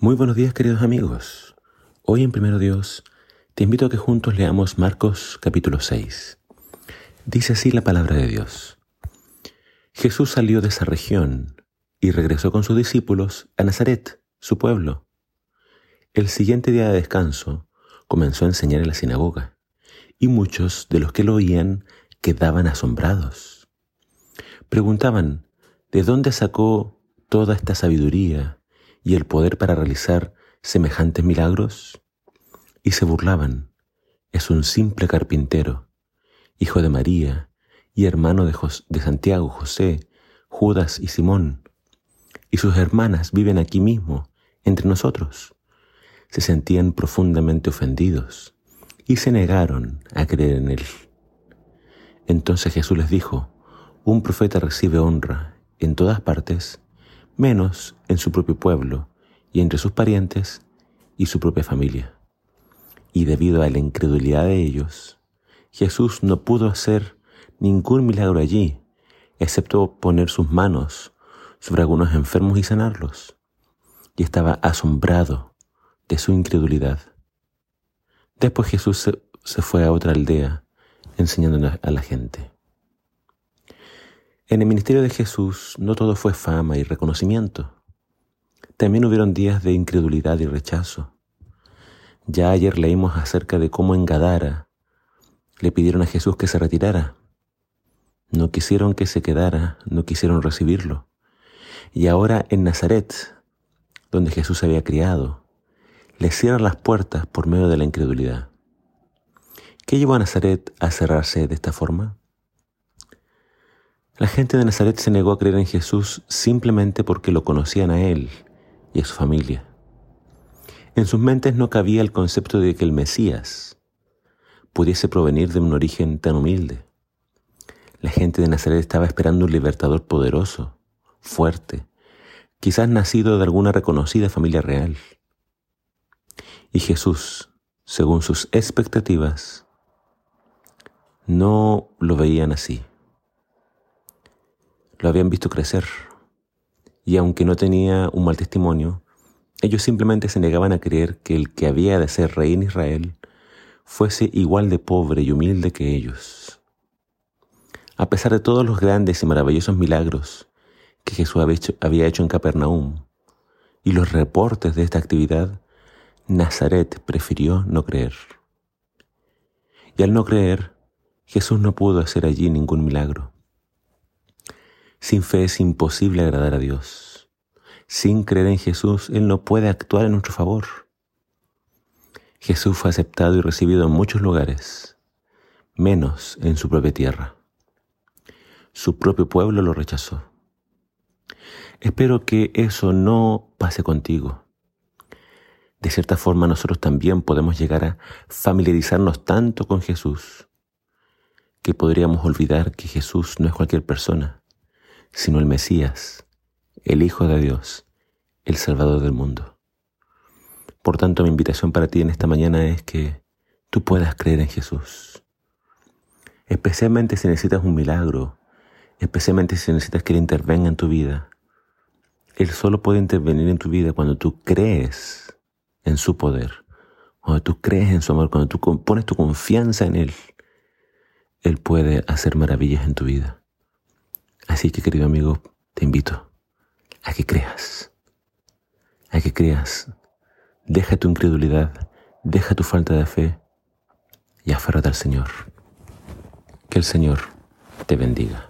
Muy buenos días queridos amigos. Hoy en Primero Dios te invito a que juntos leamos Marcos capítulo 6. Dice así la palabra de Dios. Jesús salió de esa región y regresó con sus discípulos a Nazaret, su pueblo. El siguiente día de descanso comenzó a enseñar en la sinagoga y muchos de los que lo oían quedaban asombrados. Preguntaban, ¿de dónde sacó toda esta sabiduría? Y el poder para realizar semejantes milagros? Y se burlaban. Es un simple carpintero, hijo de María y hermano de, de Santiago, José, Judas y Simón. Y sus hermanas viven aquí mismo, entre nosotros. Se sentían profundamente ofendidos y se negaron a creer en él. Entonces Jesús les dijo, un profeta recibe honra en todas partes menos en su propio pueblo y entre sus parientes y su propia familia. Y debido a la incredulidad de ellos, Jesús no pudo hacer ningún milagro allí, excepto poner sus manos sobre algunos enfermos y sanarlos. Y estaba asombrado de su incredulidad. Después Jesús se, fue a otra aldea enseñando a la gente. En el ministerio de Jesús no todo fue fama y reconocimiento. También hubieron días de incredulidad y rechazo. Ya ayer leímos acerca de cómo en Gadara le pidieron a Jesús que se retirara. No quisieron que se quedara, no quisieron recibirlo. Y ahora en Nazaret, donde Jesús había criado, le cierran las puertas por medio de la incredulidad. ¿Qué llevó a Nazaret a cerrarse de esta forma? La gente de Nazaret se negó a creer en Jesús simplemente porque lo conocían a Él y a su familia. En sus mentes no cabía el concepto de que el Mesías pudiese provenir de un origen tan humilde. La gente de Nazaret estaba esperando un libertador poderoso, fuerte, quizás nacido de alguna reconocida familia real. Y Jesús, según sus expectativas, no lo veían así lo habían visto crecer. Y aunque no tenía un mal testimonio, ellos simplemente se negaban a creer que el que había de ser rey en Israel fuese igual de pobre y humilde que ellos. A pesar de todos los grandes y maravillosos milagros que Jesús había hecho en Capernaum y los reportes de esta actividad, Nazaret prefirió no creer. Y al no creer, Jesús no pudo hacer allí ningún milagro. Sin fe es imposible agradar a Dios. Sin creer en Jesús, Él no puede actuar en nuestro favor. Jesús fue aceptado y recibido en muchos lugares, menos en su propia tierra. Su propio pueblo lo rechazó. Espero que eso no pase contigo. De cierta forma nosotros también podemos llegar a familiarizarnos tanto con Jesús que podríamos olvidar que Jesús no es cualquier persona, sino el Mesías, el Hijo de Dios, el Salvador del mundo. Por tanto, mi invitación para ti en esta mañana es que tú puedas creer en Jesús. Especialmente si necesitas un milagro, especialmente si necesitas que Él intervenga en tu vida. Él solo puede intervenir en tu vida cuando tú crees en su poder, cuando tú crees en su amor, cuando tú pones tu confianza en Él. Él puede hacer maravillas en tu vida. Así que querido amigo, te invito a que creas, a que creas. Deja tu incredulidad, deja tu falta de fe y aférrate al Señor. Que el Señor te bendiga.